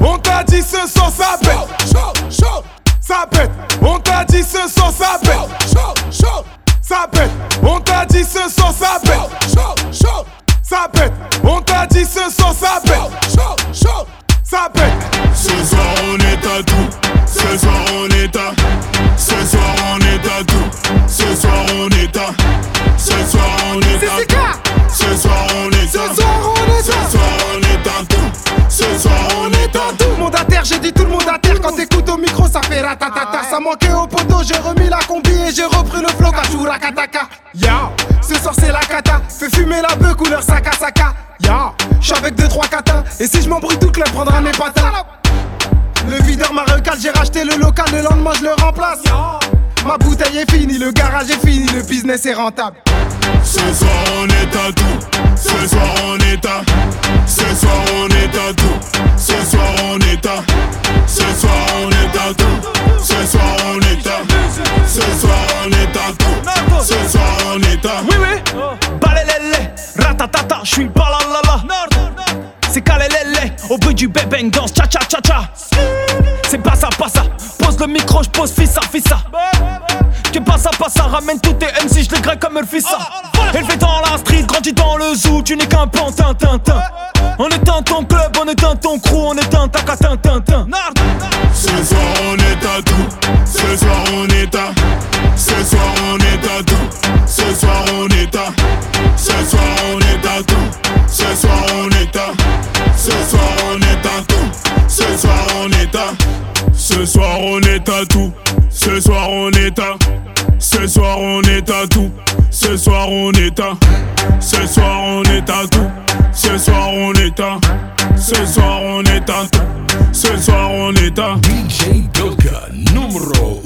On t'a dit ce soir ça pète. Ça pète. On t'a dit ce soir ça pète. Ça pète. On t'a dit ce soir ça pète. Ça pète. On t'a dit ce soir ça pète. Ça pète. Ce soir on est à tout. Ce soir on est à. Ce soir on est à tout. Ce soir on est à. Ce soir on est à tout. Tout. Le monde à terre, j'ai dit tout le monde à terre. Quand t'écoutes au micro, ça fait ratatata. Ça manquait au poteau, j'ai remis la combi et j'ai repris le flow Kachura Kataka. Ya, ce soir c'est la kata. Fais fumer la bœuf couleur saka saka. Ya, j'suis avec 2-3 katas. Et si je m'embrouille, tout le club prendra mes patins. Le videur m'a recalé, j'ai racheté le local, le lendemain je le remplace. Ma bouteille est finie, le garage est fini, le business est rentable. Ce soir on est à tout. Ce soir on est Ce soir on est à tout. Ce soir on est à. Ce soir on est à tout. Ce soir on est à. Oui, oui. Balelele, ratatata, je suis le balalala. C'est kalelele, au bruit du bébé danse cha cha cha cha. C'est pas ça, pas ça. Pose le micro, je pose fissa, fissa. Que pas ça, pas ça. Ramène tous tes MC, je les grève comme le fissa. Élevé dans la street, grandi dans le zoo, tu n'es qu'un pantin, tintin. On éteint ton club, on éteint ton crew, on éteint Ce soir on est à tout. Ce soir on est à. Ce soir on est à tout. Ce soir on est à. Ce soir on est à tout. Ce soir on est à. Ce soir on est à tout. Ce soir on est à. Ce soir on est à tout. Ce soir on est à. Ce soir on est à tout. Ce soir on est à. Ce soir on est à tout. Ce soir on est tout. Ce soir on est. DJ Doka, numero